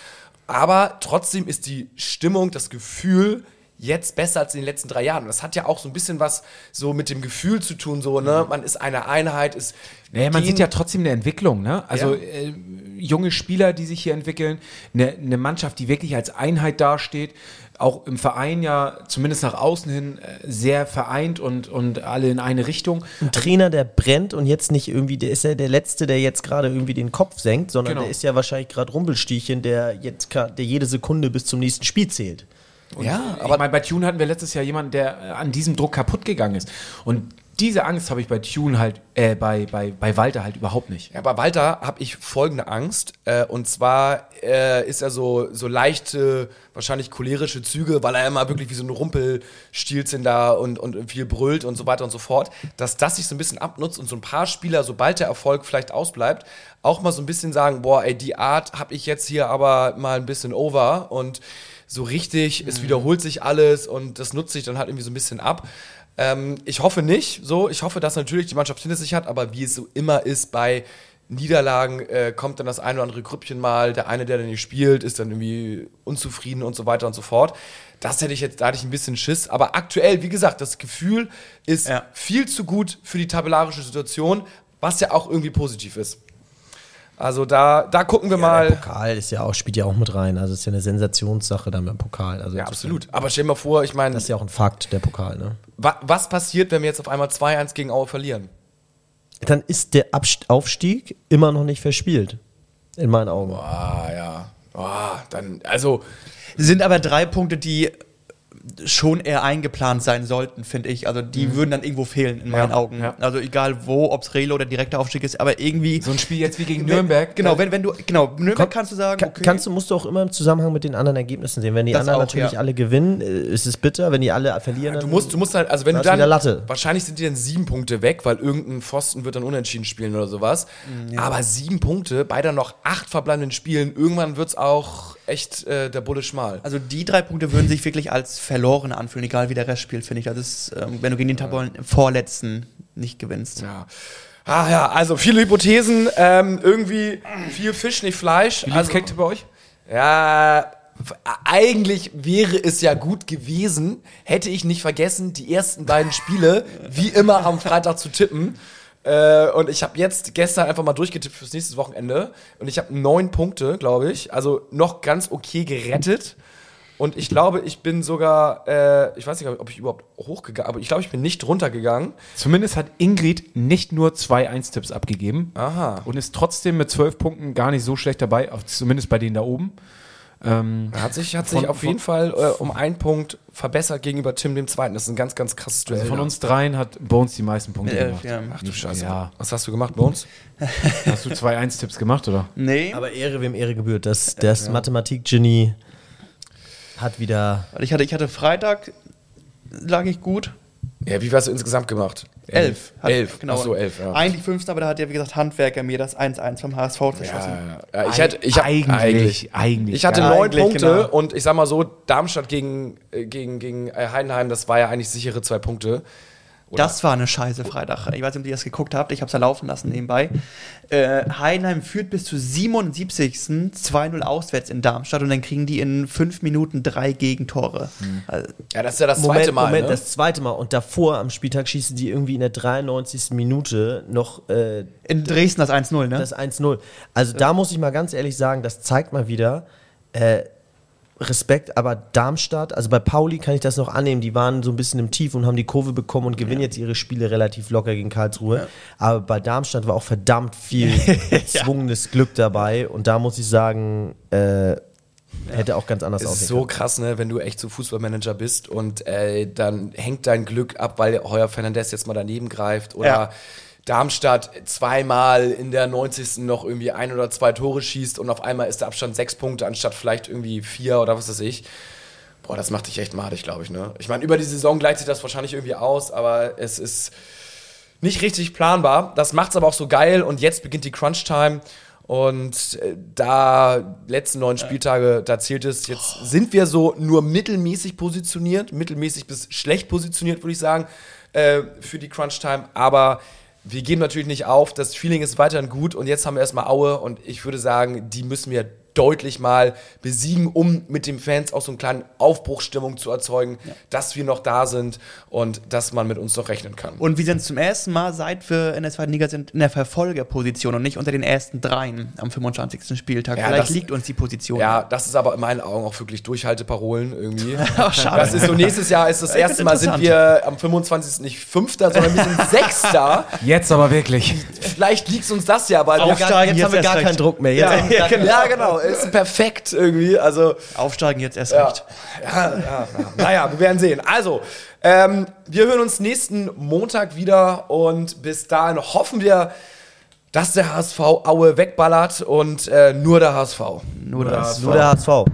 Aber trotzdem ist die Stimmung, das Gefühl jetzt besser als in den letzten drei Jahren. Und das hat ja auch so ein bisschen was so mit dem Gefühl zu tun, so, ne? Man ist eine Einheit, ist. Naja, man sieht ja trotzdem eine Entwicklung, ne? Also Ja. äh, junge Spieler, die sich hier entwickeln, eine, eine Mannschaft, die wirklich als Einheit dasteht, auch im Verein ja zumindest nach außen hin äh, sehr vereint und, und alle in eine Richtung. Ein Trainer, der brennt und jetzt nicht irgendwie, der ist ja der Letzte, der jetzt gerade irgendwie den Kopf senkt, sondern Genau. der ist ja wahrscheinlich gerade Rumpelstielchen, der jetzt der jede Sekunde bis zum nächsten Spiel zählt. ja, Aber ich meine, bei Tune hatten wir letztes Jahr jemanden, der äh, an diesem Druck kaputt gegangen ist. Und diese Angst habe ich bei Tune halt, äh, bei, bei, bei Walter halt überhaupt nicht. Ja, bei Walter habe ich folgende Angst. Äh, und zwar äh, ist er so, so leichte, wahrscheinlich cholerische Züge, weil er immer wirklich wie so ein Rumpelstilzchen da und, und viel brüllt und so weiter und so fort, dass das sich so ein bisschen abnutzt und so ein paar Spieler, sobald der Erfolg vielleicht ausbleibt, auch mal so ein bisschen sagen, boah, ey, die Art habe ich jetzt hier aber mal ein bisschen over und so richtig, es wiederholt sich alles und das nutze ich dann halt irgendwie so ein bisschen ab. Ähm, ich hoffe nicht so. Ich hoffe, dass natürlich die Mannschaft hinter sich hat, aber wie es so immer ist bei Niederlagen, äh, kommt dann das eine oder andere Grüppchen mal. Der eine, der dann nicht spielt, ist dann irgendwie unzufrieden und so weiter und so fort. Das hätte ich jetzt, da hatte ich ein bisschen Schiss. Aber aktuell, wie gesagt, das Gefühl ist Ja. viel zu gut für die tabellarische Situation, was ja auch irgendwie positiv ist. Also da, da gucken wir Der mal. Pokal ist ja auch, spielt ja auch mit rein. Also ist ja eine Sensationssache dann beim Pokal. Also Ja, absolut. Aber stell dir mal vor, ich meine, Das ist ja auch ein Fakt, der Pokal, ne? wa was passiert, wenn wir jetzt auf einmal 2-1 gegen Aue verlieren? Dann ist der Abst Aufstieg immer noch nicht verspielt. In meinen Augen. Ah, ja. Ah, dann, also, Sind aber drei Punkte, die schon eher eingeplant sein sollten, finde ich. Also die würden dann irgendwo fehlen in meinen Augen. ja. Also egal wo, ob es Relo oder direkter Aufstieg ist, aber irgendwie. So ein Spiel jetzt wie gegen Nürnberg. Genau, wenn, wenn du, genau, Nürnberg kannst du sagen, Ka- okay. Kannst du, musst du auch immer im Zusammenhang mit den anderen Ergebnissen sehen. Wenn die Das anderen auch, natürlich ja. alle gewinnen, äh, ist es bitter. Wenn die alle verlieren, du dann- musst, du musst halt, also wenn du dann, Latte. wahrscheinlich sind die dann sieben Punkte weg, weil irgendein Pfosten wird dann unentschieden spielen oder sowas. Aber sieben Punkte bei dann noch acht verbleibenden Spielen, irgendwann wird es auch echt äh, der Bulle schmal. Also die drei Punkte würden sich wirklich als verloren anfühlen, egal wie der Rest spielt, finde ich. Also das ist, ähm, wenn du gegen den Tabellen vorletzten nicht gewinnst. Ja. Ah ja, also viele Hypothesen, ähm, irgendwie viel Fisch, nicht Fleisch. Wie also, bei euch? Ja, eigentlich wäre es ja gut gewesen, hätte ich nicht vergessen, die ersten beiden Spiele wie immer am Freitag zu tippen. Äh, und ich habe jetzt gestern einfach mal durchgetippt fürs nächste Wochenende. Und ich habe neun Punkte, glaube ich. Also noch ganz okay gerettet. Und ich glaube, ich bin sogar, äh, ich weiß nicht, ob ich überhaupt hochgegangen aber ich glaube, ich bin nicht runtergegangen. Zumindest hat Ingrid nicht nur zwei 1-Tipps abgegeben. Aha. Und ist trotzdem mit zwölf Punkten gar nicht so schlecht dabei, zumindest bei denen da oben. Ähm, Hat sich, hat sich Von- auf jeden Fall äh, um einen Punkt verbessert gegenüber Tim dem Zweiten. Das ist ein ganz, ganz krasses Duell. also von uns dreien hat Bones die meisten Punkte elf, gemacht. ja. Ach du Scheiße. Ja. Was hast du gemacht uns? Hast du zwei 1-Tipps gemacht, oder? Nee, Aber Ehre, wem Ehre gebührt. Das, das Mathematik-Genie hat wieder. ich hatte, ich hatte Freitag, lag ich gut. Ja, wie hast du insgesamt gemacht? Elf. Hat- Elf. Genau. Ach so, elf, ja. Eigentlich fünfter, aber da hat ja, wie gesagt, Handwerker mir das 1-1 vom HSV verschossen. Ja, ja. Ich, hätte, ich hab, eigentlich, eigentlich. Ich hatte Ja, neun Punkte genau. und ich sag mal so, Darmstadt gegen, äh, gegen, gegen äh, Heidenheim, das war ja eigentlich sichere zwei Punkte. Oder? Das war eine scheiße Freitag. Ich weiß nicht, ob ihr das geguckt habt. Ich habe es ja laufen lassen nebenbei. Äh, Heidenheim führt bis zur 77. 2-0 auswärts in Darmstadt und dann kriegen die in fünf Minuten drei Gegentore. Also, ja, das ist ja das Moment, zweite Mal. Moment, ne? das zweite Mal. Und davor am Spieltag schießen die irgendwie in der 93. Minute noch äh, in Dresden das 1-0, ne? das 1-0. Also da muss ich mal ganz ehrlich sagen, das zeigt mal wieder äh, Respekt, aber Darmstadt, also bei Pauli kann ich das noch annehmen, die waren so ein bisschen im Tief und haben die Kurve bekommen und gewinnen jetzt ihre Spiele relativ locker gegen Karlsruhe. Aber bei Darmstadt war auch verdammt viel gezwungenes Glück dabei und da muss ich sagen, äh, hätte auch ganz anders Es ist aussehen so krass, ne, wenn du echt so Fußballmanager bist und äh, dann hängt dein Glück ab, weil Heuer Fernandes jetzt mal daneben greift oder Ja. Darmstadt zweimal in der 90. noch irgendwie ein oder zwei Tore schießt und auf einmal ist der Abstand sechs Punkte anstatt vielleicht irgendwie vier oder was weiß ich. Boah, das macht dich echt madig, glaube ich, ne? Ich meine, über die Saison gleicht sich das wahrscheinlich irgendwie aus, aber es ist nicht richtig planbar. Das macht's aber auch so geil und jetzt beginnt die Crunch-Time. Und äh, da letzten neun Spieltage, da zählt es. Jetzt sind wir so nur mittelmäßig positioniert, mittelmäßig bis schlecht positioniert, würde ich sagen, äh, für die Crunch-Time. Aber wir geben natürlich nicht auf. Das Feeling ist weiterhin gut. Und jetzt haben wir erstmal Aue. Und ich würde sagen, die müssen wir deutlich mal besiegen, um mit den Fans auch so eine kleine Aufbruchsstimmung zu erzeugen, dass wir noch da sind und dass man mit uns noch rechnen kann. Und wir sind zum ersten Mal, seit wir in der zweiten Liga sind, in der Verfolgerposition und nicht unter den ersten dreien am 25. Spieltag. Ja, Vielleicht das- liegt uns die Position. Ja, das ist aber in meinen Augen auch wirklich Durchhalteparolen irgendwie. Ach, schade. Das ist so, nächstes Jahr ist das Ich erste Mal, sind wir am 25. nicht Fünfter, sondern wir sind Sechster. Jetzt aber wirklich. Vielleicht liegt uns das ja, weil Aufsteigen. wir, Jetzt, jetzt haben wir gar keinen Druck mehr. Jetzt ja, gar ja, genau, ist perfekt irgendwie. Also, Aufsteigen jetzt erst ja, recht. ja, ja, ja. Naja, wir werden sehen. Also, ähm, wir hören uns nächsten Montag wieder und bis dahin hoffen wir, dass der HSV Aue wegballert und äh, nur der HSV. Nur das. Nur der HSV.